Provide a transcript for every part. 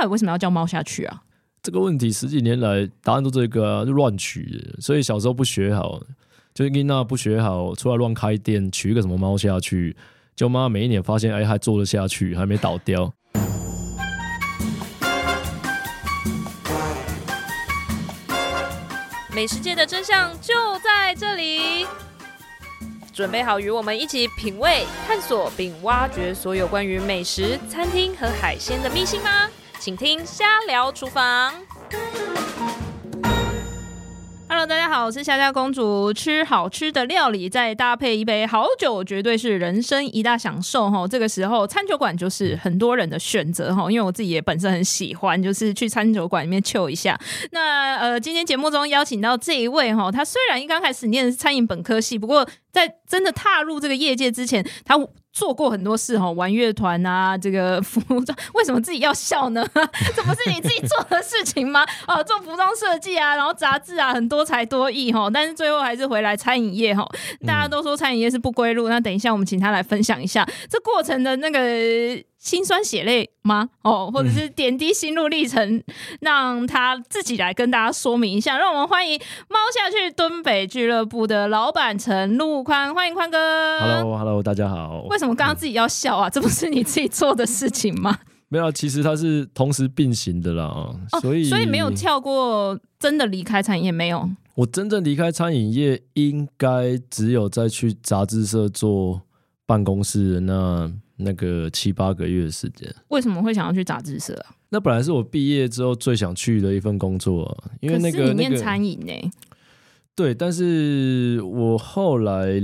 到底为什么要叫猫下去啊？这个问题十几年来答案都这个啊，就乱取。所以小时候不学好，就是因那不学好，出来乱开店，取一个什么猫下去，就妈每一年发现，哎，还做得下去，还没倒掉。美食界的真相就在这里，准备好与我们一起品味、探索并挖掘所有关于美食、餐厅和海鲜的秘辛吗？请听《瞎聊厨房》。Hello，大家好，我是夏夏公主。吃好吃的料理，再搭配一杯好酒，绝对是人生一大享受哈。这个时候，餐酒馆就是很多人的选择哈。因为我自己也本身很喜欢，就是去餐酒馆里面 chill 一下。那呃，今天节目中邀请到这一位哈，他虽然一刚开始念的是餐饮本科系，不过在真的踏入这个业界之前，他。做过很多事哈，玩乐团啊，这个服装，为什么自己要笑呢？这不是你自己做的事情吗？哦，做服装设计啊，然后杂志啊，很多才多艺哈，但是最后还是回来餐饮业哈。大家都说餐饮业是不归路，那等一下我们请他来分享一下这过程的那个。心酸血泪吗？哦，或者是点滴心路历程，嗯，让他自己来跟大家说明一下。让我们欢迎猫下去敦北俱乐部的老板陈陆宽，欢迎宽哥。Hello，Hello，hello, 大家好。为什么刚刚自己要笑啊？这不是你自己做的事情吗？没有，其实它是同时并行的啦。哦，所以所以没有跳过真的离开餐饮业没有？我真正离开餐饮业，应该只有在去杂志社做办公室那。那个七八个月的时间，为什么会想要去杂志社啊？那本来是我毕业之后最想去的一份工作啊，因为那个念餐饮呢、欸。对，但是我后来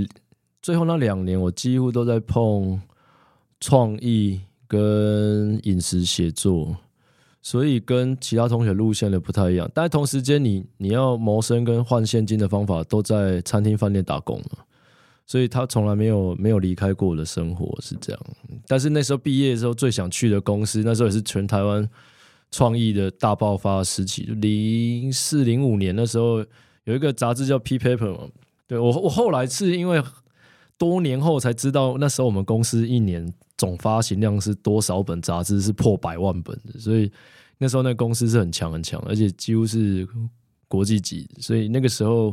最后那两年，我几乎都在碰创意跟饮食写作，所以跟其他同学路线的不太一样。但同时间，你你要谋生跟换现金的方法，都在餐厅饭店打工嘛。所以他从来没有没有离开过我的生活是这样，但是那时候毕业的时候最想去的公司，那时候也是全台湾创意的大爆发时期，零四零五年那时候有一个杂志叫 P Paper 嘛，对，我我后来是因为多年后才知道，那时候我们公司一年总发行量是多少本杂志，是破百万本的，所以那时候那公司是很强很强，而且几乎是国际级，所以那个时候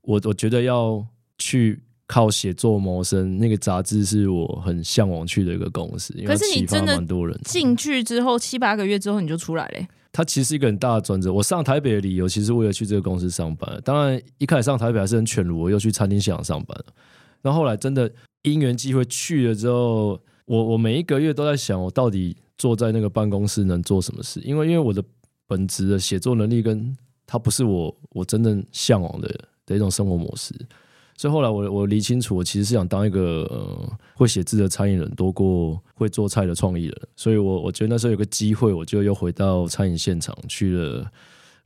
我我觉得要去。靠写作谋生，那个杂志是我很向往去的一个公司。可是你真的蛮多人进去之后七八个月之后你就出来了。它其实是一个很大的转折。我上台北的理由其实为了去这个公司上班。当然一开始上台北还是很犬儒，我又去餐厅现场上班。然后后来真的因缘机会去了之后，我我每一个月都在想，我到底坐在那个办公室能做什么事？因为因为我的本职的写作能力跟它不是我我真正向往的的一种生活模式。所以后来我我理清楚，我其实是想当一个呃会写字的餐饮人，多过会做菜的创意人。所以我我觉得那时候有个机会，我就又回到餐饮现场去了。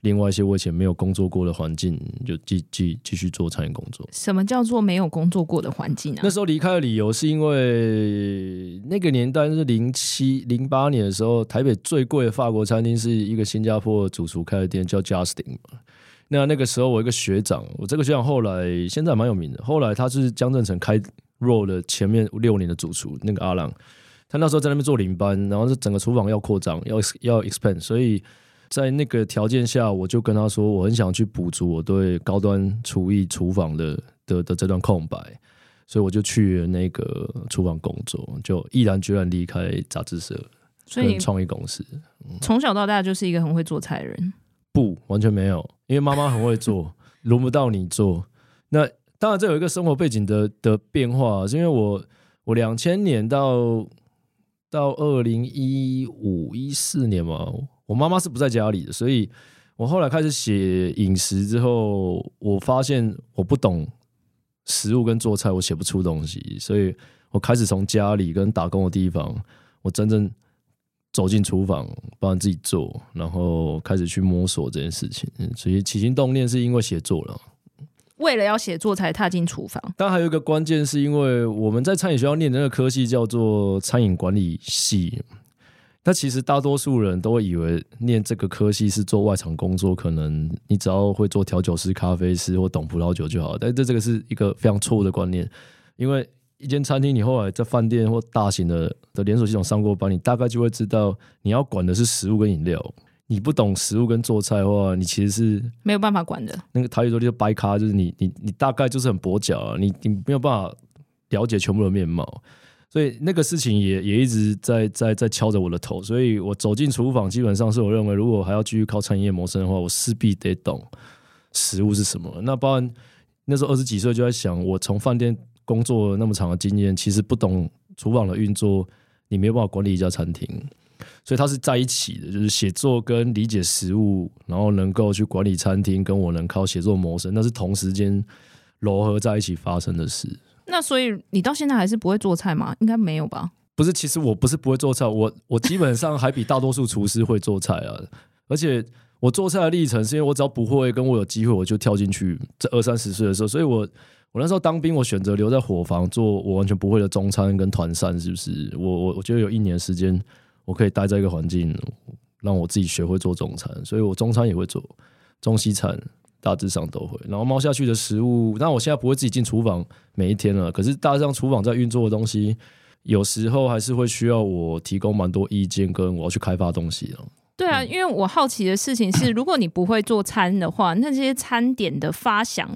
另外一些我以前没有工作过的环境，就继继继续做餐饮工作。什么叫做没有工作过的环境啊？那时候离开的理由是因为那个年代是零七零八年的时候，台北最贵的法国餐厅是一个新加坡的主厨开的店，叫 Justin 嘛。那那个时候，我一个学长，我这个学长后来现在蛮有名的。后来他是江振成开 roll 的前面六年的主厨，那个阿浪，他那时候在那边做领班，然后是整个厨房要扩张，要要 expand，所以在那个条件下，我就跟他说，我很想去补足我对高端厨艺厨房的的的这段空白，所以我就去了那个厨房工作，就毅然决然离开杂志社，所以创意公司。从小到大就是一个很会做菜的人。不，完全没有，因为妈妈很会做，轮不到你做。那当然，这有一个生活背景的的变化，是因为我我两千年到到二零一五一四年嘛，我妈妈是不在家里的，所以我后来开始写饮食之后，我发现我不懂食物跟做菜，我写不出东西，所以我开始从家里跟打工的地方，我真正。走进厨房，帮自己做，然后开始去摸索这件事情。所以起心动念是因为写作了，为了要写作才踏进厨房。但还有一个关键是因为我们在餐饮学校念的那个科系叫做餐饮管理系。那其实大多数人都会以为念这个科系是做外场工作，可能你只要会做调酒师、咖啡师或懂葡萄酒就好。但这这个是一个非常错误的观念，因为一间餐厅，你后来在饭店或大型的的连锁系统上过班，你大概就会知道你要管的是食物跟饮料。你不懂食物跟做菜的话，你其实是没有办法管的。那个台语说就掰咖，就是你你你大概就是很跛脚啊，你你没有办法了解全部的面貌，所以那个事情也也一直在在在敲着我的头。所以我走进厨房，基本上是我认为，如果还要继续靠餐饮业谋生的话，我势必得懂食物是什么。那包含那时候二十几岁就在想，我从饭店工作那么长的经验，其实不懂厨房的运作，你没有办法管理一家餐厅。所以它是在一起的，就是写作跟理解食物，然后能够去管理餐厅，跟我能靠写作谋生，那是同时间糅合在一起发生的事。那所以你到现在还是不会做菜吗？应该没有吧？不是，其实我不是不会做菜，我我基本上还比大多数厨师会做菜啊。而且我做菜的历程，是因为我只要不会，跟我有机会，我就跳进去。这二三十岁的时候，所以我我那时候当兵，我选择留在伙房做我完全不会的中餐跟团膳，是不是？我我我觉得有一年时间。我可以待在一个环境，让我自己学会做中餐，所以我中餐也会做，中西餐大致上都会。然后猫下去的食物，那我现在不会自己进厨房每一天了。可是大致上厨房在运作的东西，有时候还是会需要我提供蛮多意见，跟我要去开发东西。对啊，因为我好奇的事情是，如果你不会做餐的话，那这些餐点的发想，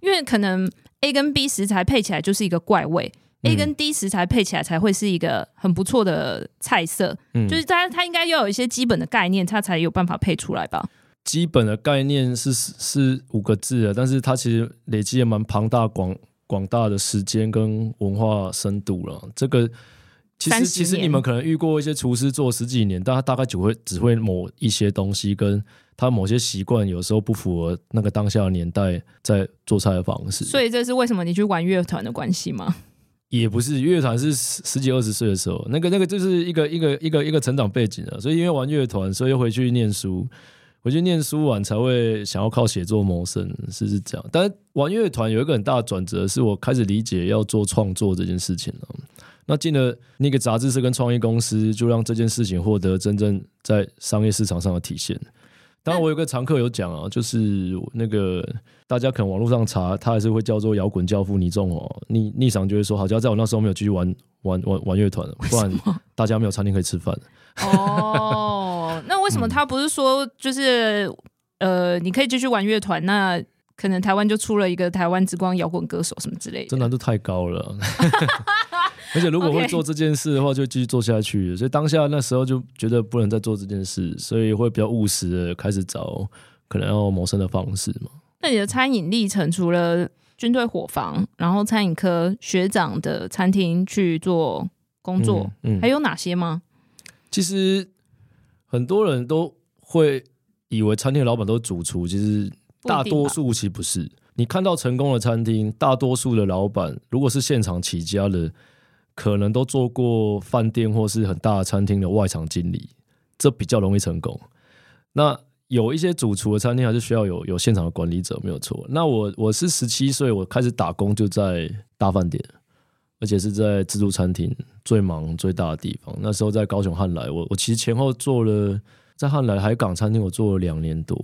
因为可能 A 跟 B 食材配起来就是一个怪味。A 跟 D 食材配起来才会是一个很不错的菜色，嗯，就是它它应该要有一些基本的概念，它才有办法配出来吧。基本的概念是是五个字的，但是它其实累积也蛮庞大广广大的时间跟文化深度了。这个其实其实你们可能遇过一些厨师做十几年，但他大概只会只会某一些东西，跟他某些习惯有时候不符合那个当下的年代在做菜的方式。所以这是为什么你去玩乐团的关系吗？也不是乐团，是十十几二十岁的时候，那个那个就是一个一个一个一个成长背景了。所以因为玩乐团，所以又回去念书，回去念书完才会想要靠写作谋生，是是这样。但是玩乐团有一个很大的转折，是我开始理解要做创作这件事情了。那进了那个杂志社跟创业公司，就让这件事情获得真正在商业市场上的体现。当然，我有个常客有讲啊，就是那个大家可能网络上查，他还是会叫做摇滚教父倪仲哦。逆逆常就会说，好像在我那时候没有继续玩玩玩玩乐团，不然大家没有餐厅可以吃饭。哦，那为什么他不是说就是、嗯、呃，你可以继续玩乐团，那可能台湾就出了一个台湾之光摇滚歌手什么之类的？这难度太高了。而且如果会做这件事的话，就继续做下去。所以当下那时候就觉得不能再做这件事，所以会比较务实的开始找可能要谋生的方式嘛。那你的餐饮历程，除了军队伙房，然后餐饮科学长的餐厅去做工作，嗯，嗯，还有哪些吗？其实很多人都会以为餐厅老板都是主厨，其实大多数其实不是。你看到成功的餐厅，大多数的老板如果是现场起家的。可能都做过饭店或是很大的餐厅的外场经理，这比较容易成功。那有一些主厨的餐厅还是需要有有现场的管理者，没有错。那我我是十七岁，我开始打工就在大饭店，而且是在自助餐厅最忙最大的地方。那时候在高雄汉来，我我其实前后做了在汉来海港餐厅，我做了两年多，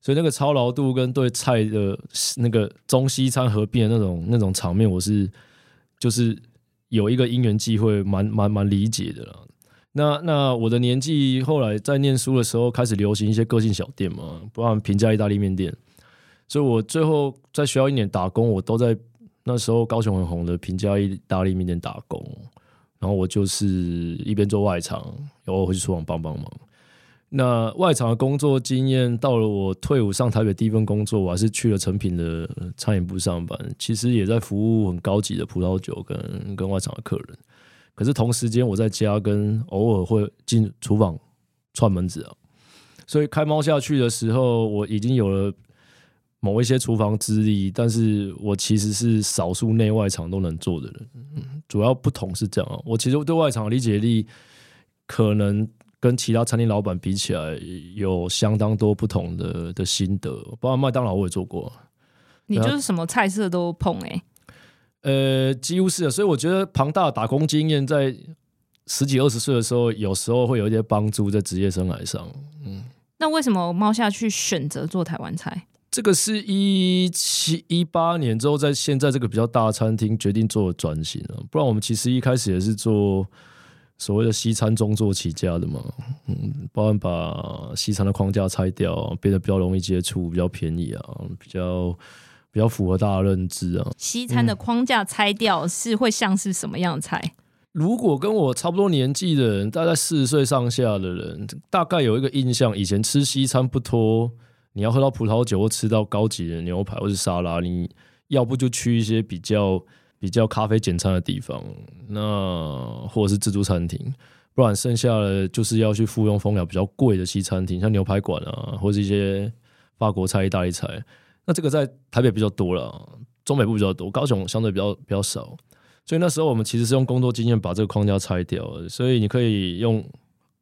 所以那个操劳度跟对菜的那个中西餐合并的那种那种场面，我是就是。有一个因缘机会，蛮蛮蛮理解的啦。那那我的年纪后来在念书的时候，开始流行一些个性小店嘛，不然平价意大利面店。所以我最后在学校一年打工，我都在那时候高雄很红的平价意大利面店打工。然后我就是一边做外场，然后回去厨房帮帮忙。那外场的工作经验，到了我退伍上台北第一份工作，我还是去了诚品的餐饮部上班。其实也在服务很高级的葡萄酒跟跟外场的客人。可是同时间我在家跟偶尔会进厨房串门子啊。所以开猫下去的时候，我已经有了某一些厨房资历，但是我其实是少数内外场都能做的人。嗯主要不同是这样啊，我其实对外场的理解力可能。跟其他餐厅老板比起来，有相当多不同的的心得。包括麦当劳我也做过，你就是什么菜色都碰哎、欸？呃，几乎是的。所以我觉得庞大的打工经验，在十几二十岁的时候，有时候会有一些帮助在职业生涯上。嗯，那为什么猫下去选择做台湾菜？这个是一七一八年之后，在现在这个比较大的餐厅决定做转型了。不然我们其实一开始也是做所谓的西餐中做起家的嘛，嗯，包含把西餐的框架拆掉，变得比较容易接触，比较便宜啊，比较比较符合大家的认知啊。西餐的框架拆掉是会像是什么样的菜？嗯如果跟我差不多年纪的人，大概四十岁上下的人，大概有一个印象，以前吃西餐不脱，你要喝到葡萄酒或吃到高级的牛排或是沙拉，你要不就去一些比较比较咖啡简餐的地方，那或者是自助餐厅，不然剩下的就是要去附庸风雅比较贵的西餐厅，像牛排馆啊，或是一些法国菜、意大利菜。那这个在台北比较多了，中北部比较多，高雄相对比较比较少。所以那时候我们其实是用工作经验把这个框架拆掉了，所以你可以用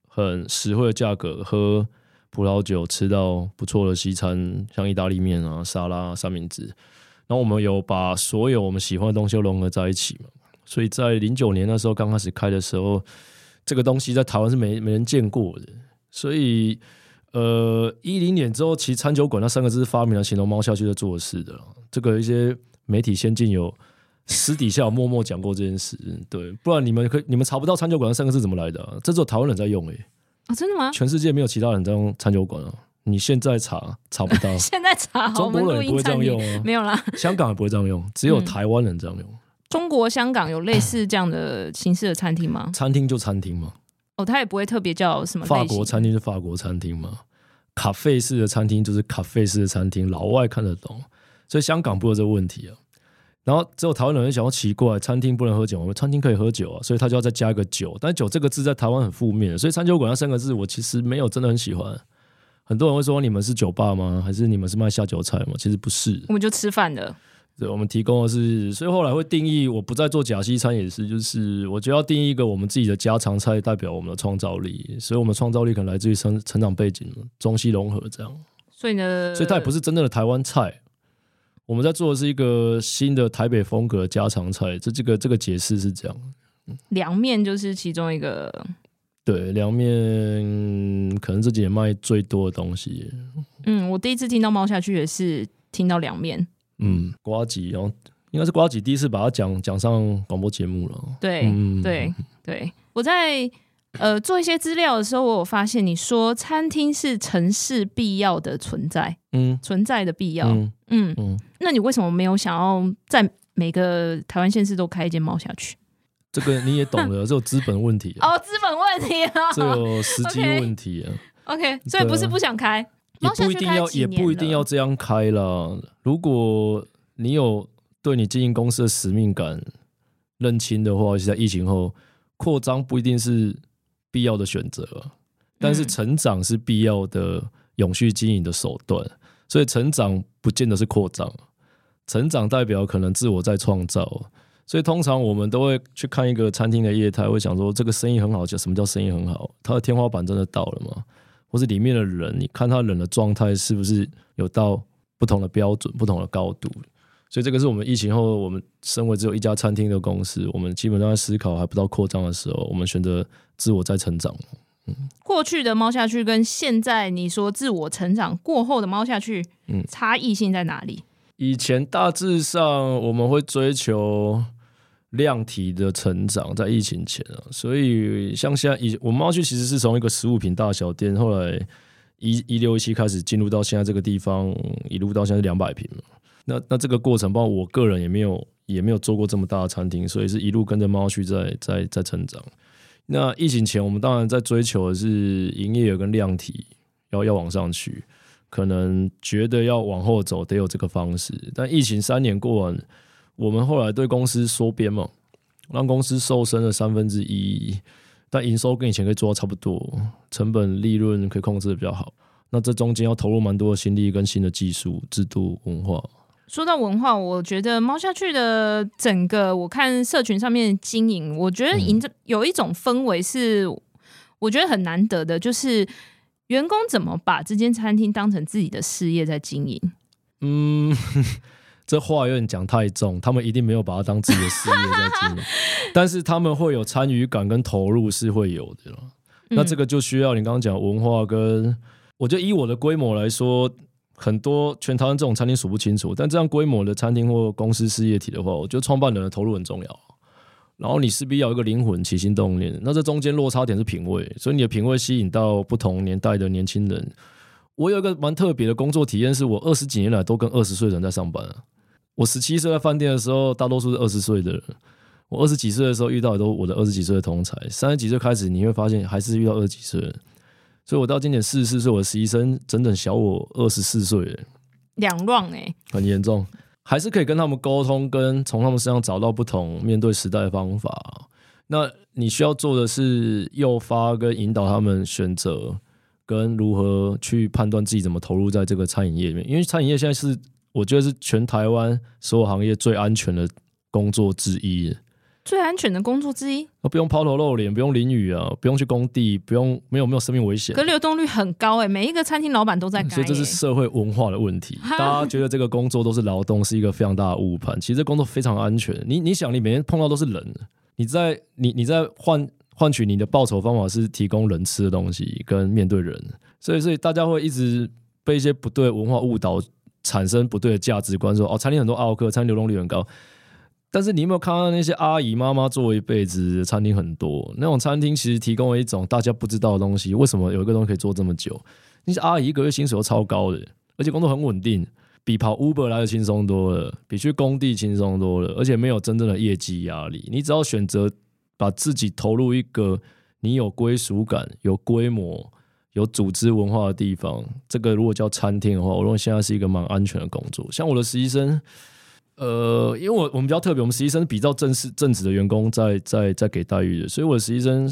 很实惠的价格喝葡萄酒，吃到不错的西餐，像意大利面啊、沙拉、三明治。然后我们有把所有我们喜欢的东西都融合在一起嘛。所以在零九年那时候刚开始开的时候，这个东西在台湾是没没人见过的。所以呃，一零年之后，其实餐酒馆那三个字是发明了形容猫下去在做事的。这个一些媒体先进有。私底下有默默讲过这件事，对，不然你们可你们查不到餐酒馆三个字怎么来的？啊？这只有台湾人在用诶、欸。哦，真的吗？全世界没有其他人在用餐酒馆啊！你现在查查不到，现在查，中国人也不会这样用啊，没有啦，香港也不会这样用，只有台湾人这样用。嗯、中国香港有类似这样的形式的餐厅吗？餐厅就餐厅嘛，哦，他也不会特别叫什么。法国餐厅是法国餐厅嘛，咖啡式的餐厅就是咖啡式的餐厅，老外看得懂，所以香港不会有这个问题啊。然后只有台湾人想要奇怪，餐厅不能喝酒，我们餐厅可以喝酒啊，所以他就要再加一个酒。但“酒”这个字在台湾很负面，所以餐酒馆那三个字我其实没有真的很喜欢。很多人会说，你们是酒吧吗？还是你们是卖下酒菜吗？其实不是，我们就吃饭的。对，我们提供的是，所以后来会定义，我不再做假西餐也是，就是我觉得要定义一个我们自己的家常菜，代表我们的创造力。所以我们创造力可能来自于成成长背景，中西融合这样。所以呢，所以它也不是真正的台湾菜。我们在做的是一个新的台北风格家常菜，这这个这个解释是这样。凉面就是其中一个，对，凉面可能这几年卖最多的东西。嗯，我第一次听到猫下去也是听到凉面。嗯，瓜吉，然后应该是瓜吉第一次把它讲讲上广播节目了。对，嗯、对，对，我在。呃，做一些资料的时候，我有发现你说餐厅是城市必要的存在，嗯，存在的必要，嗯嗯，嗯，那你为什么没有想要在每个台湾县市都开一间猫下去？这个你也懂的，这有资本问题哦，资本问题啊，这有时机问题啊。OK，, okay 所以不是不想开，也不一定要，也不一定要这样开啦。如果你有对你经营公司的使命感认清的话，是在疫情后扩张不一定是。必要的选择，但是成长是必要的永续经营的手段，所以成长不见得是扩张，成长代表可能自我在创造，所以通常我们都会去看一个餐厅的业态，会想说这个生意很好，叫什么叫生意很好？它的天花板真的到了吗？或是里面的人，你看他人的状态是不是有到不同的标准、不同的高度？所以这个是我们疫情后，我们身为只有一家餐厅的公司，我们基本上在思考还不到扩张的时候，我们选择自我在成长。嗯，过去的猫下去跟现在你说自我成长过后的猫下去，嗯，差异性在哪里？以前大致上我们会追求量体的成长，在疫情前啊，所以像现在以我们猫去其实是从一个十五平大小店，后来一一六一七开始进入到现在这个地方，一路到现在两百坪那那这个过程，包括我个人也没有也没有做过这么大的餐厅，所以是一路跟着猫去在在在成长。那疫情前，我们当然在追求的是营业额跟量体要要往上去，可能觉得要往后走得有这个方式。但疫情三年过完，我们后来对公司缩编嘛，让公司瘦身了三分之一，但营收跟以前可以做到差不多，成本利润可以控制的比较好。那这中间要投入蛮多的心力跟新的技术、制度、文化。说到文化，我觉得猫下去的整个，我看社群上面经营，我觉得营造有一种氛围是我觉得很难得的，就是员工怎么把这间餐厅当成自己的事业在经营。嗯，这话有点讲太重，他们一定没有把它当自己的事业在经营，但是他们会有参与感跟投入是会有的。那这个就需要你刚刚讲文化跟，我觉得以我的规模来说。很多全台湾这种餐厅数不清楚，但这样规模的餐厅或公司事业体的话，我觉得创办人的投入很重要。然后你势必要有一个灵魂，起心动念。那这中间落差点是品味，所以你的品味吸引到不同年代的年轻人。我有一个蛮特别的工作体验，是我二十几年来都跟二十岁的人在上班啊。我十七岁在饭店的时候，大多数是二十岁的人。我二十几岁的时候遇到的都我的二十几岁的同才，三十几岁开始你会发现还是遇到二十几岁的。所以我到今年四十四岁，我的实习生整整小我二十四岁，两 round 哎，很严重。还是可以跟他们沟通，跟从他们身上找到不同面对时代的方法。那你需要做的是诱发跟引导他们选择，跟如何去判断自己怎么投入在这个餐饮业里面。因为餐饮业现在是我觉得是全台湾所有行业最安全的工作之一。最安全的工作之一，不用抛头露脸，不用淋雨啊，不用去工地，不用没有没有生命危险，可流动率很高哎、欸，每一个餐厅老板都在干、欸，所以这是社会文化的问题。大家觉得这个工作都是劳动，是一个非常大的误判。其实这工作非常安全。你你想，你每天碰到都是人，你在你你在换换取你的报酬方法是提供人吃的东西跟面对人，所以所以大家会一直被一些不对文化误导，产生不对的价值观，说哦，餐厅很多奥客，餐厅流动率很高。但是你有没有看到那些阿姨妈妈做一辈子餐厅很多？那种餐厅其实提供了一种大家不知道的东西。为什么有一个东西可以做这么久？那些阿姨一个月薪水都超高的，而且工作很稳定，比跑 Uber 来的轻松多了，比去工地轻松多了，而且没有真正的业绩压力。你只要选择把自己投入一个你有归属感、有规模、有组织文化的地方，这个如果叫餐厅的话，我认为现在是一个蛮安全的工作。像我的实习生。呃，因为我我们比较特别，我们实习生比较正式正职的员工在在在给待遇的，所以我的实习生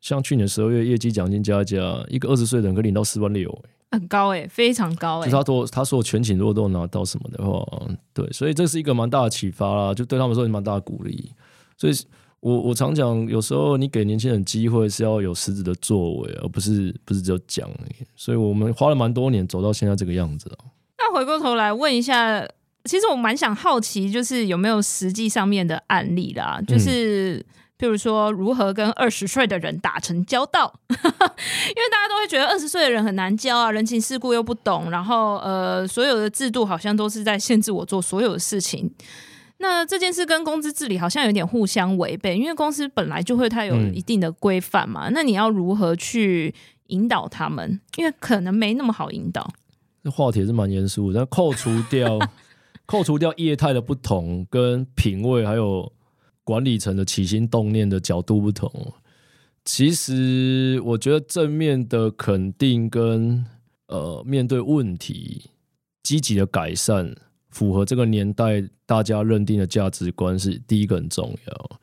像去年十二月业绩奖金加加，一个二十岁的人可以领到四万六，很高哎，非常高哎。就他都他说我全勤如果都有拿到什么的话，对，所以这是一个蛮大的启发啦，就对他们说蛮大的鼓励。所以我我常讲，有时候你给年轻人机会是要有实质的作为，而不是不是只有讲。所以我们花了蛮多年走到现在这个样子了。那回过头来问一下。其实我蛮想好奇，就是有没有实际上面的案例啦，就是譬如说如何跟二十岁的人打成交道，因为大家都会觉得二十岁的人很难交啊，人情世故又不懂，然后呃，所有的制度好像都是在限制我做所有的事情。那这件事跟公司治理好像有点互相违背，因为公司本来就会它有一定的规范嘛，那你要如何去引导他们？因为可能没那么好引导。这话题是蛮严肃的，但扣除掉。扣除掉业态的不同，跟品味，还有管理层的起心动念的角度不同，其实我觉得正面的肯定跟呃面对问题积极的改善，符合这个年代大家认定的价值观是第一个很重要。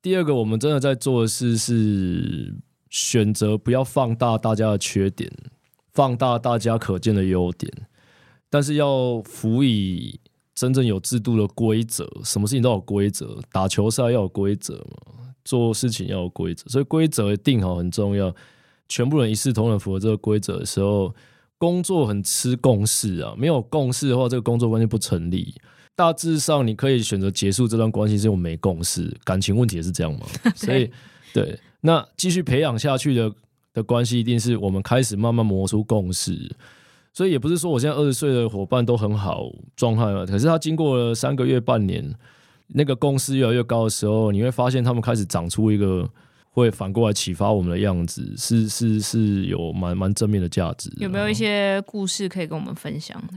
第二个，我们真的在做的事是选择不要放大大家的缺点，放大大家可见的优点，但是要辅以。真正有制度的规则，什么事情都有规则。打球赛要有规则嘛，做事情要有规则，所以规则定好很重要。全部人一视同仁，符合这个规则的时候，工作很吃共识啊。没有共识的话，这个工作关系不成立。大致上，你可以选择结束这段关系，是因为没共识。感情问题也是这样嘛。所以，对，那继续培养下去的的关系，一定是我们开始慢慢磨出共识。所以也不是说我现在二十岁的伙伴都很好状态嘛，可是他经过了三个月、半年，那个共识越来越高的时候，你会发现他们开始长出一个会反过来启发我们的样子，是是是有蛮蛮正面的价值的。有没有一些故事可以跟我们分享的？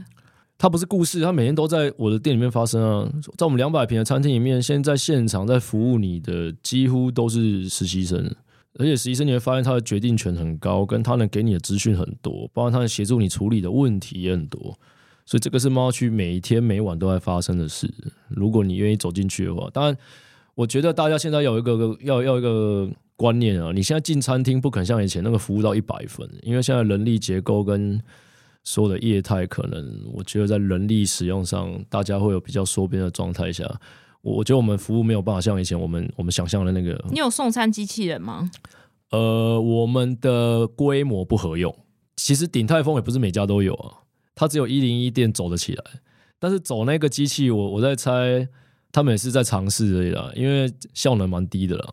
他不是故事，它每天都在我的店里面发生啊，在我们两百平的餐厅里面，现在现场在服务你的几乎都是实习生。而且实习生你会发现他的决定权很高，跟他能给你的资讯很多，包括他能协助你处理的问题也很多，所以这个是猫区每一天每晚都在发生的事。如果你愿意走进去的话，当然，我觉得大家现在有一个要要一个观念啊，你现在进餐厅不肯像以前那个服务到一百分，因为现在人力结构跟所有的业态，可能我觉得在人力使用上，大家会有比较缩编的状态下。我觉得我们服务没有办法像以前我们我们想象的那个。你有送餐机器人吗？呃，我们的规模不合用。其实鼎泰丰也不是每家都有啊，它只有一零一店走得起来。但是走那个机器，我我在猜，他们也是在尝试而已啦，因为效能蛮低的啦。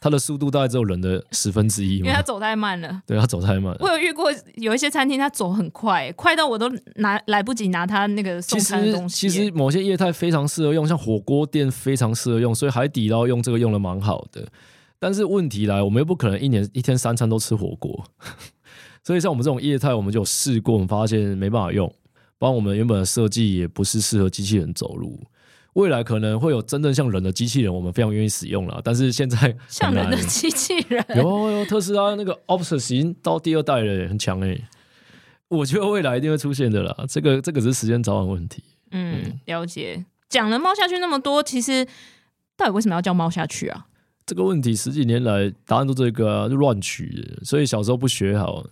它的速度大概只有人的十分之一，因为它走太慢了。对，它走太慢了。我有遇过有一些餐厅，它走很快，快到我都拿来不及拿它那个送餐的东西。其实某些业态非常适合用，像火锅店非常适合用，所以海底捞用这个用的蛮好的。但是问题来，我们又不可能一年一天三餐都吃火锅，所以像我们这种业态，我们就有试过，我们发现没办法用。包括我们原本的设计也不是适合机器人走路。未来可能会有真正像人的机器人，我们非常愿意使用了。但是现在 像人的机器人，有有特斯拉那个 Optimus 已经到第二代了，很强哎。我觉得未来一定会出现的啦。这个这个只是时间早晚问题。嗯，嗯了解。讲了猫下去那么多，其实到底为什么要叫猫下去啊？这个问题十几年来答案都这个啊，就乱取的。所以小时候不学好，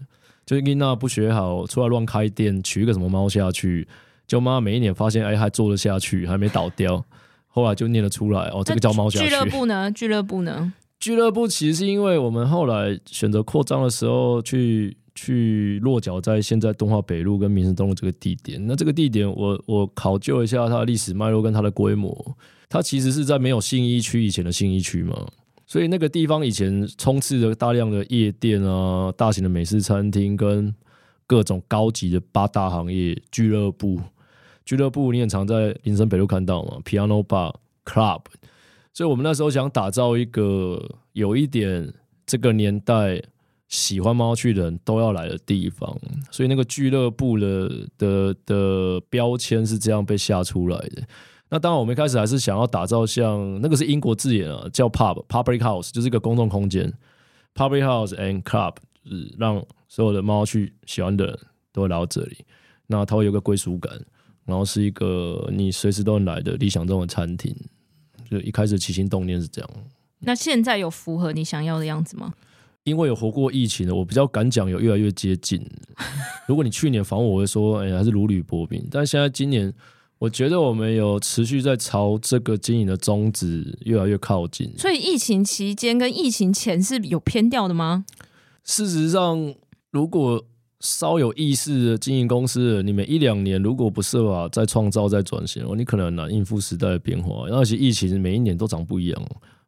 就是妮娜不学好，出来乱开店，取一个什么猫下去。就妈每一年发现，哎，还做得下去，还没倒掉，后来就念得出来。哦，这个叫猫下去。俱乐部呢？俱乐部呢？俱乐部其实是因为我们后来选择扩张的时候去，去去落脚在现在东华北路跟民生东路这个地点。那这个地点我，我我考究一下它的历史脉络跟它的规模，它其实是在没有信义区以前的信义区嘛，所以那个地方以前充斥着大量的夜店啊、大型的美式餐厅跟各种高级的八大行业俱乐部。俱乐部你也常在林森北路看到嘛，Piano Bar Club，所以我们那时候想打造一个有一点这个年代喜欢猫去的人都要来的地方，所以那个俱乐部的的的标签是这样被下出来的。那当然，我们一开始还是想要打造像那个是英国字眼啊，叫 Pub Public House，就是一个公众空间，Public House and Club，就是让所有的猫去喜欢的人都会来到这里，那它会有个归属感。然后是一个你随时都能来的理想中的餐厅，就一开始起心动念是这样。那现在有符合你想要的样子吗？因为有活过疫情的，我比较敢讲，有越来越接近。如果你去年访问我，会说，哎，还是如履薄冰。但现在今年，我觉得我们有持续在朝这个经营的宗旨越来越靠近。所以疫情期间跟疫情前是有偏调的吗？事实上，如果稍有意识的经营公司，你每一两年如果不设法再创造、再转型，你可能很难应付时代的变化。而且疫情每一年都长不一样，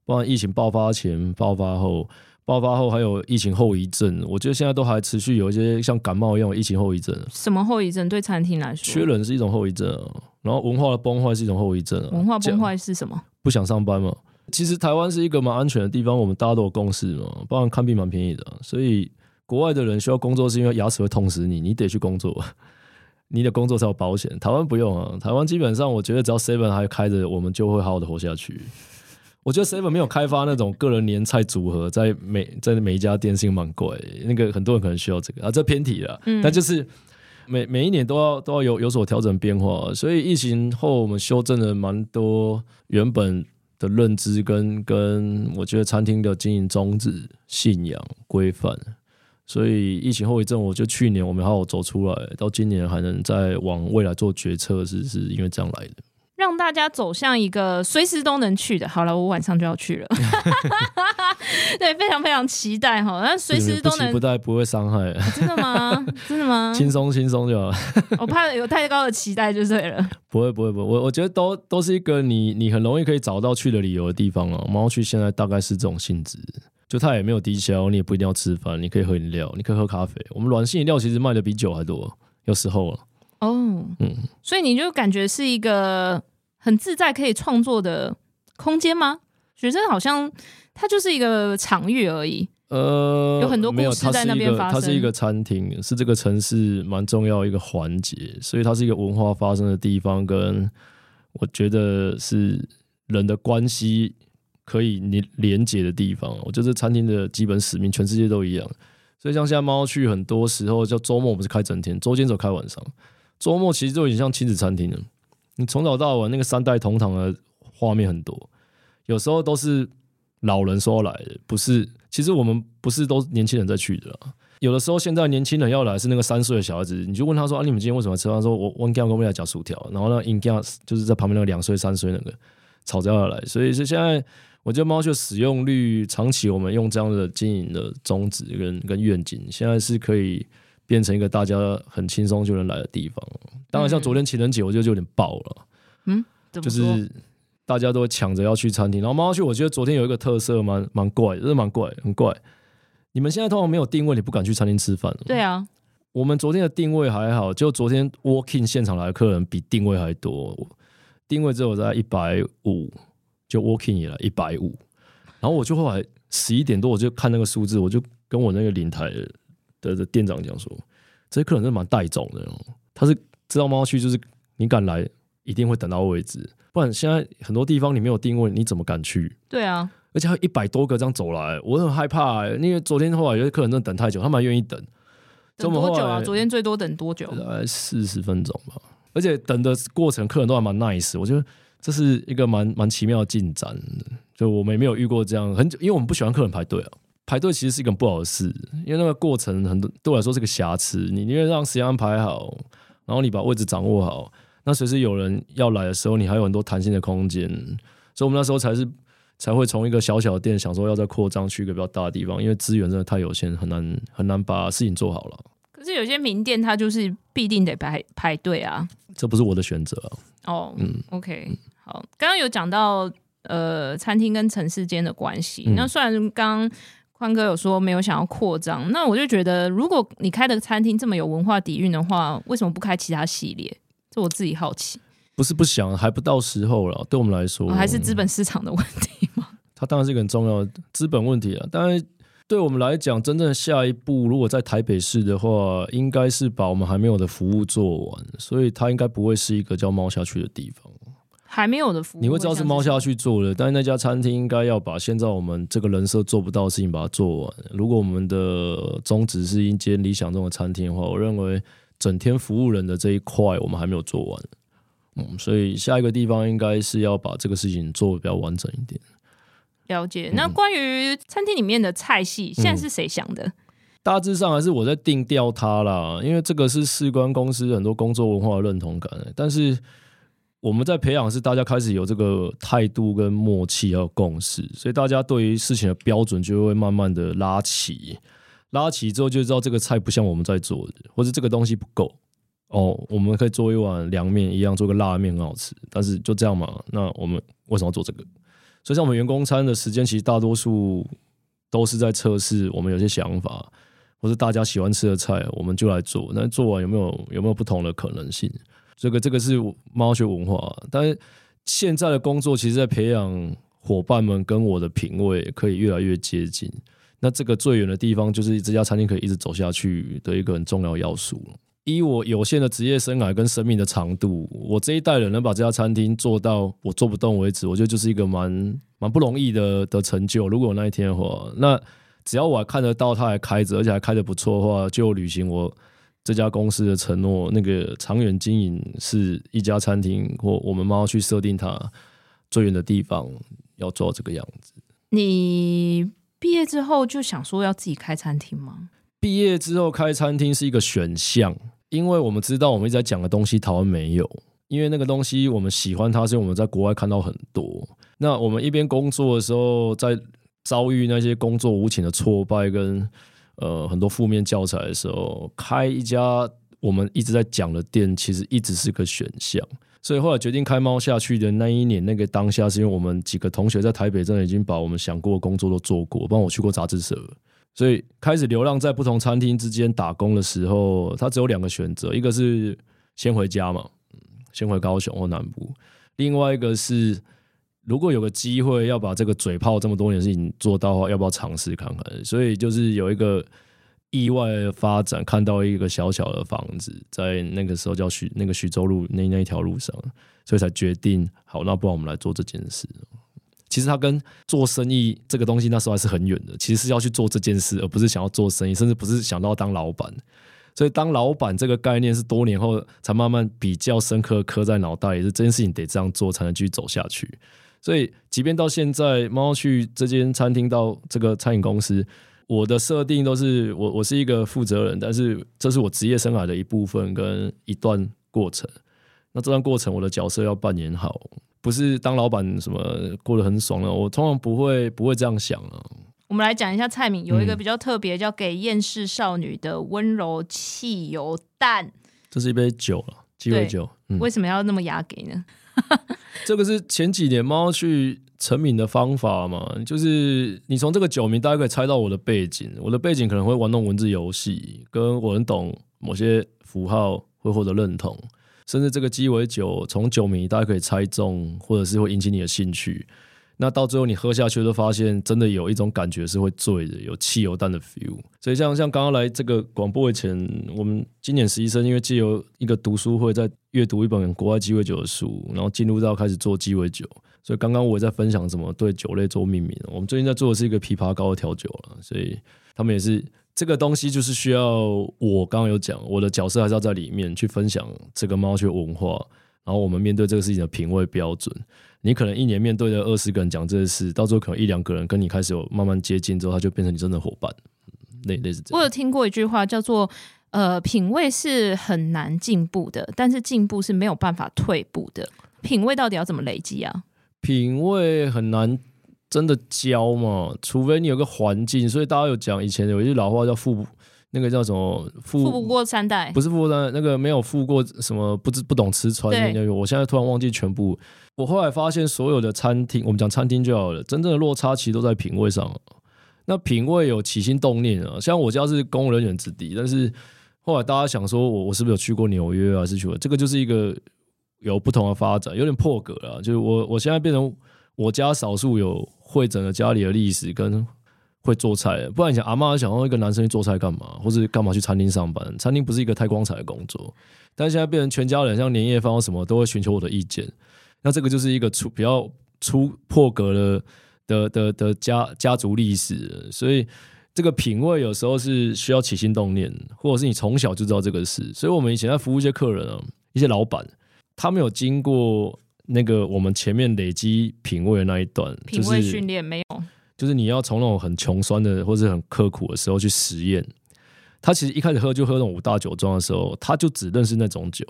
不然疫情爆发前、爆发后、爆发后还有疫情后遗症。我觉得现在都还持续有一些像感冒一样的疫情后遗症。什么后遗症？对餐厅来说，缺人是一种后遗症，然后文化的崩坏是一种后遗症。文化崩坏是什么？不想上班嘛？其实台湾是一个蛮安全的地方，我们大家都有共识嘛。不然看病蛮便宜的，所以。国外的人需要工作，是因为牙齿会痛死你，你得去工作，你的工作才有保险。台湾不用啊，台湾基本上我觉得只要 Seven 还开着，我们就会好好的活下去。我觉得 Seven 没有开发那种个人年菜组合，在每在每一家店是蛮贵，那个很多人可能需要这个啊，这偏题了。嗯，但就是每每一年都要都要有有所调整变化，所以疫情后我们修正了蛮多原本的认知跟跟我觉得餐厅的经营宗旨、信仰、规范。所以疫情后遗症，我就去年我们好好走出来，到今年还能再往未来做决策，是是因为这样来的。让大家走向一个随时都能去的。好了，我晚上就要去了，对，非常非常期待哈。那随时都能，不带不会伤害、啊，真的吗？真的吗？轻松轻松就好。我怕有太高的期待就对了。不会不会不会，我我觉得都都是一个你你很容易可以找到去的理由的地方啊。猫去现在大概是这种性质。就它也没有低消，你也不一定要吃饭，你可以喝饮料，你可以喝咖啡。我们软性饮料其实卖的比酒还多，有时候啊。哦，嗯，所以你就感觉是一个很自在可以创作的空间吗？学生好像它就是一个场域而已。呃，有很多故事在那边发生。它是一个餐厅，是这个城市蛮重要一个环节，所以它是一个文化发生的地方，跟我觉得是人的关系。可以连连接的地方，我觉得餐厅的基本使命，全世界都一样。所以像现在猫去，很多时候叫周末，我们是开整天，周间只开晚上。周末其实就已经像亲子餐厅了。你从早到晚，那个三代同堂的画面很多，有时候都是老人说来的，不是。其实我们不是都年轻人在去的啦。有的时候现在年轻人要来是那个三岁的小孩子，你就问他说：“啊，你们今天为什么吃饭？”他说：“我我今天跟我们家夹薯条。”然后呢，应该就是在旁边那个两岁三岁那个吵着要来，所以是现在。我觉得猫的使用率长期，我们用这样的经营的宗旨跟跟愿景，现在是可以变成一个大家很轻松就能来的地方。当然，像昨天情人节，我觉得就有点爆了。嗯，就是大家都会抢着要去餐厅。然后猫猫去，我觉得昨天有一个特色蛮蛮怪的，真的蛮怪，很怪。你们现在通常没有定位，你不敢去餐厅吃饭。对啊，我们昨天的定位还好，就昨天 walking 现场来的客人比定位还多，定位只有在一百五，就 walking 也来一百五。然后我就后来十一点多，我就看那个数字，我就跟我那个领台的的店长讲说，这些客人真的蛮带种的，他是知道猫猫去，就是你敢来，一定会等到位置，不然现在很多地方你没有定位，你怎么敢去？对啊。而且还有一百多个这样走来，我很害怕、欸，因为昨天后来有些客人真的等太久，他们还愿意等。等多久啊？昨天最多等多久？大概四十分钟吧。而且等的过程，客人都还蛮 nice，我觉得这是一个蛮蛮奇妙的进展。就我们也没有遇过这样很久，因为我们不喜欢客人排队啊，排队其实是一个不好的事，因为那个过程很多对我来说是个瑕疵。你宁愿让时间安排好，然后你把位置掌握好，那随时有人要来的时候，你还有很多弹性的空间。所以我们那时候才是。才会从一个小小的店想说要再扩张去一个比较大的地方，因为资源真的太有限，很难很难把事情做好了。可是有些名店它就是必定得排排队啊，这不是我的选择啊。哦，嗯，OK，好，刚刚有讲到呃餐厅跟城市间的关系，嗯、那虽然刚刚宽哥有说没有想要扩张，那我就觉得如果你开的餐厅这么有文化底蕴的话，为什么不开其他系列？这我自己好奇。不是不想，还不到时候了。对我们来说，哦、还是资本市场的问题吗？它当然是一个很重要的资本问题啊。当然，对我们来讲，真正的下一步，如果在台北市的话，应该是把我们还没有的服务做完。所以，它应该不会是一个叫猫下去的地方。还没有的服务，你会知道是猫下去做的。但是那家餐厅应该要把现在我们这个人设做不到的事情把它做完。如果我们的宗旨是一间理想中的餐厅的话，我认为整天服务人的这一块，我们还没有做完。嗯，所以下一个地方应该是要把这个事情做得比较完整一点。了解。那关于餐厅里面的菜系，现在是谁想的？嗯，大致上还是我在定调它啦，因为这个是事关公司很多工作文化的认同感。但是我们在培养是大家开始有这个态度跟默契还有共识，所以大家对于事情的标准就会慢慢的拉齐，拉齐之后就知道这个菜不像我们在做的，或者这个东西不够。哦，我们可以做一碗凉面一样，做个辣面很好吃，但是就这样嘛？那我们为什么要做这个？所以像我们员工餐的时间，其实大多数都是在测试我们有些想法，或是大家喜欢吃的菜，我们就来做。那做完有没有有没有不同的可能性？这个这个是猫学文化，但是现在的工作其实在培养伙伴们跟我的品味可以越来越接近。那这个最远的地方，就是这家餐厅可以一直走下去的一个很重要要素。以我有限的职业生涯跟生命的长度，我这一代人能把这家餐厅做到我做不动为止，我觉得就是一个蛮蛮不容易的的成就。如果有那一天的话，那只要我还看得到它还开着，而且还开得不错的话，就履行我这家公司的承诺。那个长远经营是一家餐厅，或我们猫去设定它最远的地方，要做这个样子。你毕业之后就想说要自己开餐厅吗？毕业之后开餐厅是一个选项。因为我们知道我们一直在讲的东西台湾没有，因为那个东西我们喜欢它，是因为我们在国外看到很多。那我们一边工作的时候，在遭遇那些工作无情的挫败跟呃很多负面教材的时候，开一家我们一直在讲的店，其实一直是个选项。所以后来决定开猫下去的那一年，那个当下是因为我们几个同学在台北真的已经把我们想过的工作都做过，帮我去过杂志社。所以开始流浪在不同餐厅之间打工的时候，他只有两个选择：一个是先回家嘛，先回高雄或南部；另外一个是，如果有个机会要把这个嘴炮这么多年的事情做到的话，要不要尝试看看？所以就是有一个意外的发展，看到一个小小的房子，在那个时候叫徐那个徐州路那那一条路上，所以才决定好，那不然我们来做这件事。其实他跟做生意这个东西那时候还是很远的，其实是要去做这件事，而不是想要做生意，甚至不是想到当老板。所以当老板这个概念是多年后才慢慢比较深刻刻在脑袋，也是这件事情得这样做才能继续走下去。所以即便到现在，猫去这间餐厅到这个餐饮公司，我的设定都是我我是一个负责人，但是这是我职业生涯的一部分跟一段过程。那这段过程我的角色要扮演好。不是当老板什么过得很爽了，我通常不会不会这样想啊。我们来讲一下蔡敏，有一个比较特别，叫给厌世少女的温柔汽油蛋。这是一杯酒了，鸡尾酒，嗯、为什么要那么压给呢？这个是前几年猫去成名的方法嘛，就是你从这个酒名，大家可以猜到我的背景。我的背景可能会玩弄文字游戏，跟我很懂某些符号，会获得认同。甚至这个鸡尾酒，从酒名大家可以猜中，或者是会引起你的兴趣。那到最后你喝下去，都发现真的有一种感觉是会醉的，有汽油弹的 feel。所以像像刚刚来这个广播以前，我们今年实习生因为借由一个读书会，在阅读一本国外鸡尾酒的书，然后进入到开始做鸡尾酒。所以刚刚我也在分享怎么对酒类做命名。我们最近在做的是一个枇杷膏的调酒了，所以他们也是这个东西，就是需要我刚刚有讲，我的角色还是要在里面去分享这个猫雀文化，然后我们面对这个事情的品味标准。你可能一年面对着二十个人讲这件事，到最后可能一两个人跟你开始有慢慢接近之后，他就变成你真的伙伴。类类似这样。我有听过一句话叫做：“呃，品味是很难进步的，但是进步是没有办法退步的。品味到底要怎么累积啊？品味很难真的教嘛，除非你有个环境。所以大家有讲以前有一句老话叫“富”。那个叫什么富？富不过三代，不是富过三代，那个没有富过什么不知不懂吃穿。对我现在突然忘记全部。我后来发现，所有的餐厅，我们讲餐厅就好了，真正的落差其实都在品味上。那品味有起心动念啊，像我家是公务人员子弟，但是后来大家想说我我是不是有去过纽约啊？是去过这个就是一个有不同的发展，有点破格了。就是我我现在变成我家少数有会整个家里的历史跟。会做菜，不然你想阿妈想让一个男生去做菜干嘛，或是干嘛去餐厅上班？餐厅不是一个太光彩的工作，但现在变成全家人，像年夜饭或什么都会寻求我的意见。那这个就是一个出比较出破格的的的的家家族历史，所以这个品味有时候是需要起心动念，或者是你从小就知道这个事。所以我们以前在服务一些客人啊，一些老板，他没有经过那个我们前面累积品味的那一段，品味训练没有。就是你要从那种很穷酸的或者很刻苦的时候去实验。他其实一开始喝就喝那种五大酒庄的时候，他就只认识那种酒，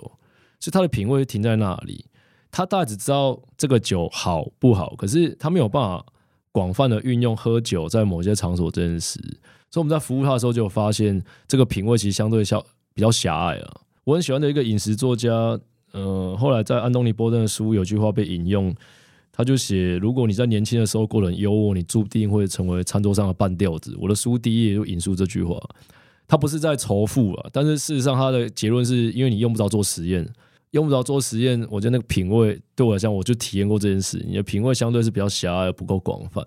所以他的品味停在那里。他大概只知道这个酒好不好，可是他没有办法广泛的运用喝酒在某些场所这件事。所以我们在服务他的时候，就发现这个品味其实相对小比较狭隘啊。我很喜欢的一个饮食作家，呃，后来在安东尼波登的书有句话被引用。他就写：如果你在年轻的时候过得很优渥，你注定会成为餐桌上的半吊子。我的书第一页就引述这句话。他不是在仇富啊，但是事实上他的结论是因为你用不着做实验，用不着做实验。我觉得那个品味对我来讲，我就体验过这件事。你的品味相对是比较狭隘，不够广泛。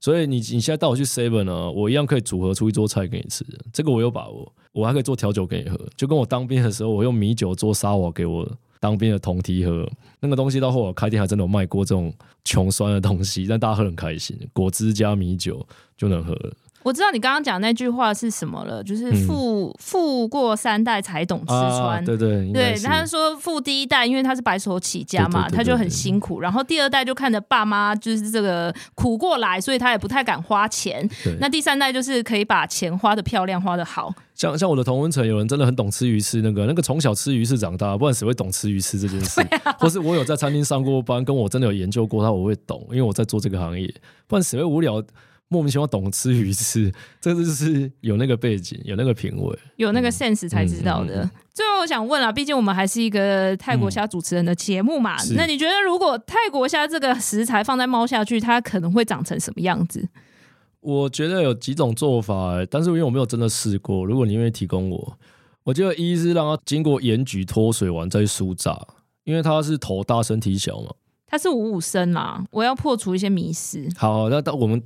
所以你你现在带我去 Seven 啊，我一样可以组合出一桌菜给你吃。这个我有把握，我还可以做调酒给你喝，就跟我当兵的时候，我用米酒做沙瓦给我。当兵的铜梯喝那个东西，到后来开店还真的有卖过这种穷酸的东西，但大家喝很开心，果汁加米酒就能喝了。我知道你刚刚讲那句话是什么了，就是富富过三代才懂吃穿。啊、对对对，他说富第一代，因为他是白手起家嘛，他就很辛苦。然后第二代就看着爸妈就是这个苦过来，所以他也不太敢花钱。那第三代就是可以把钱花得漂亮，花得好。像像我的同温层，有人真的很懂吃鱼翅，那个那个从小吃鱼翅长大，不然谁会懂吃鱼翅这件事？啊、或是我有在餐厅上过班，跟我真的有研究过他，我会懂，因为我在做这个行业。不然谁会无聊？莫名其妙懂吃鱼翅，这就是有那个背景，有那个品味，有那个 sense 才知道的。嗯嗯嗯嗯、最后我想问啊，毕竟我们还是一个泰国虾主持人的节目嘛，嗯、那你觉得如果泰国虾这个食材放在猫下去，它可能会长成什么样子？我觉得有几种做法，但是因为我没有真的试过，如果你愿意提供我，我觉得一是让它经过盐焗脱水完再酥炸，因为它是头大身体小嘛，它是五五身啦，我要破除一些迷思。好，那我们。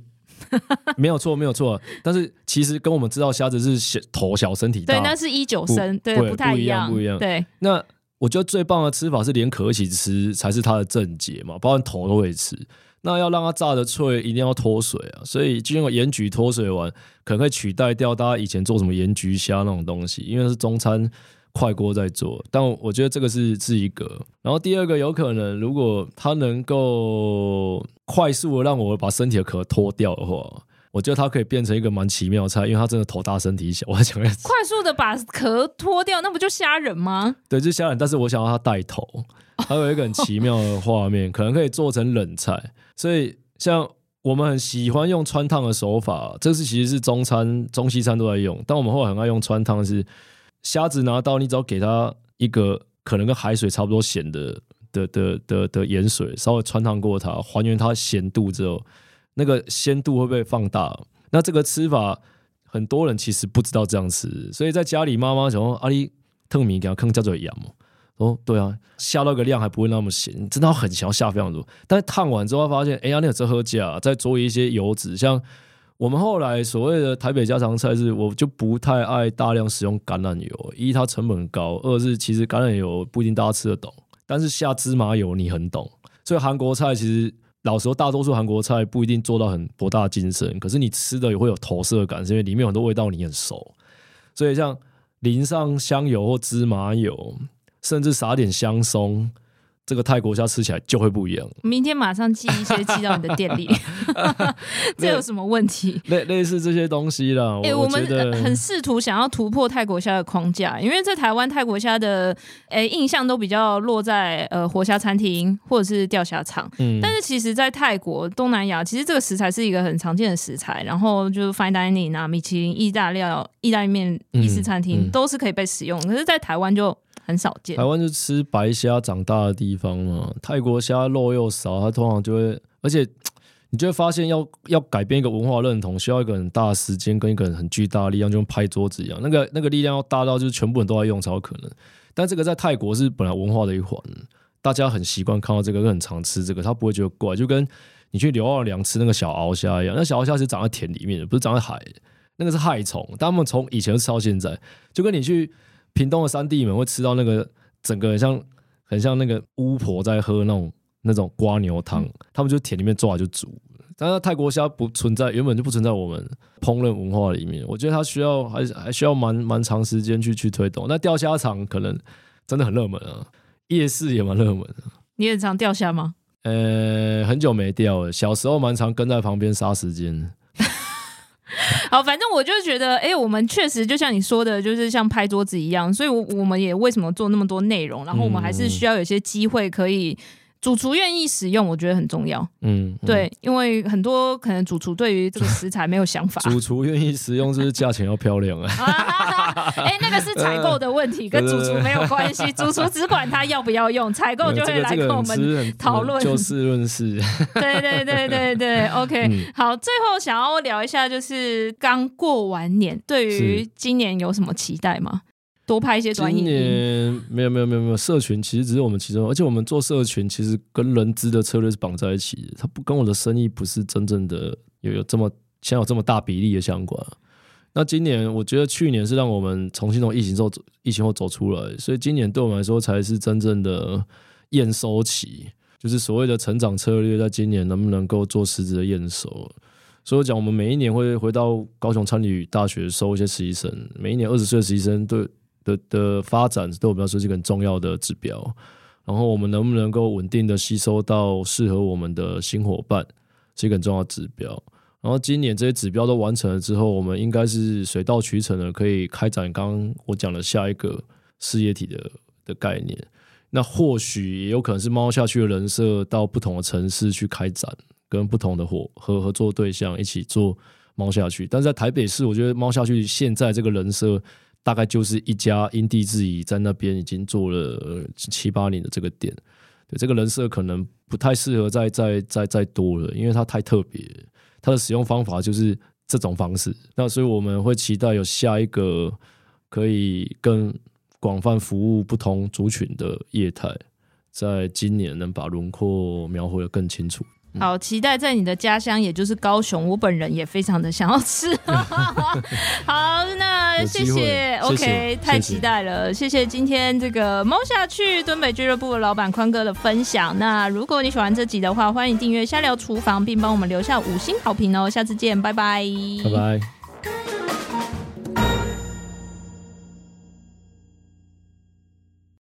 没有错，没有错。但是其实跟我们知道虾子是小头小身体大，对，那是一九升，不对，不太一样，不一样。对，那我觉得最棒的吃法是连壳一起吃，才是它的正解嘛，包括头都会吃。那要让它炸的脆，一定要脱水啊。所以经过盐焗脱水丸，可能可以取代掉大家以前做什么盐焗虾那种东西，因为是中餐。快锅在做，但我觉得这个是是一个。然后第二个有可能，如果它能够快速的让我把身体的壳脱掉的话，我觉得它可以变成一个蛮奇妙的菜，因为它真的头大身体小。我还想要 快速的把壳脱掉，那不就虾仁吗？对，就虾仁，但是我想要它带头，还有一个很奇妙的画面，可能可以做成冷菜。所以像我们很喜欢用穿烫的手法，这是其实是中餐、中西餐都在用，但我们后来很爱用穿烫是。虾子拿到，你只要给它一个可能跟海水差不多咸的的的的的盐水，稍微穿烫过它，还原它咸度之后，那个鲜度会被放大。那这个吃法，很多人其实不知道这样吃，所以在家里妈妈想说阿里特米给它坑叫做盐嘛。哦，对啊，下到个量还不会那么咸，真的很想要下非常多。但是烫完之后发现，哎呀，那个真喝假，再做一些油脂，像我们后来所谓的台北家常菜是，我就不太爱大量使用橄榄油，一它成本高，二是其实橄榄油不一定大家吃得懂，但是下芝麻油你很懂。所以韩国菜其实老实说，大多数韩国菜不一定做到很博大精深，可是你吃的也会有投射感，是因为里面很多味道你很熟。所以像淋上香油或芝麻油。甚至撒点香松，这个泰国虾吃起来就会不一样。明天马上寄一些寄到你的店里，这有什么问题？类类似这些东西啦。哎、欸，我们很试图想要突破泰国虾的框架，因为在台湾泰国虾的哎、欸、印象都比较落在呃活虾餐厅或者是钓虾场。嗯，但是其实，在泰国东南亚，其实这个食材是一个很常见的食材，然后就是 fine dining 啊、米其林、意大利、意大利面、意式餐厅、嗯嗯、都是可以被使用。可是，在台湾就很少见。台湾是吃白虾长大的地方嘛，泰国虾肉又少，它通常就会，而且你就会发现要要改变一个文化认同，需要一个很大的时间跟一个很巨大的力量，就跟拍桌子一样，那个那个力量要大到就是全部人都在用才有可能。但这个在泰国是本来文化的一环，大家很习惯看到这个，很常吃这个，他不会觉得怪，就跟你去刘二良吃那个小鳌虾一样，那小鳌虾是长在田里面的，不是长在海，那个是害虫，但他们从以前吃到现在，就跟你去。屏东的三地们会吃到那个整个很像很像那个巫婆在喝那种那种蜗牛汤，嗯、他们就田里面抓就煮。但是泰国虾不存在，原本就不存在我们烹饪文化里面。我觉得它需要还还需要蛮蛮长时间去去推动。那钓虾场可能真的很热门啊，夜市也蛮热门的。你很常钓虾吗？呃，很久没钓了，小时候蛮常跟在旁边杀时间。好，反正我就觉得，哎、欸，我们确实就像你说的，就是像拍桌子一样，所以，我我们也为什么做那么多内容，然后我们还是需要有些机会可以。主厨愿意使用，我觉得很重要。嗯，嗯对，因为很多可能主厨对于这个食材没有想法。主厨愿意使用，就是价钱要漂亮啊？哎、欸，那个是采购的问题，跟主厨没有关系。主厨只管他要不要用，采购就会来跟我们讨论，就事论事。对对对对对，OK、嗯。好，最后想要聊一下，就是刚过完年，对于今年有什么期待吗？多拍一些短影片。今年没有没有没有没有，社群其实只是我们其中，而且我们做社群其实跟人资的策略是绑在一起的，它不跟我的生意不是真正的有有这么现在有这么大比例的相关。那今年我觉得去年是让我们重新从疫情之后疫情后走出来，所以今年对我们来说才是真正的验收期，就是所谓的成长策略，在今年能不能够做实质的验收。所以我讲，我们每一年会回到高雄餐旅大学收一些实习生，每一年二十岁的实习生对。的的发展对我们来说是一个很重要的指标，然后我们能不能够稳定的吸收到适合我们的新伙伴，是一个很重要的指标。然后今年这些指标都完成了之后，我们应该是水到渠成的，可以开展刚刚我讲的下一个事业体的的概念。那或许也有可能是猫下去的人设到不同的城市去开展，跟不同的伙合合作对象一起做猫下去。但是在台北市，我觉得猫下去现在这个人设。大概就是一家因地制宜，在那边已经做了七八年的这个店，对这个人设可能不太适合再再再再多了，因为它太特别，它的使用方法就是这种方式。那所以我们会期待有下一个可以更广泛服务不同族群的业态，在今年能把轮廓描绘得更清楚。好，期待在你的家乡，也就是高雄，我本人也非常的想要吃。好，那谢谢，OK，太期待了，谢谢，今天这个猫下去敦北俱乐部的老板宽哥的分享。那如果你喜欢这集的话，欢迎订阅瞎聊厨房，并帮我们留下五星好评哦。下次见，拜拜，拜拜。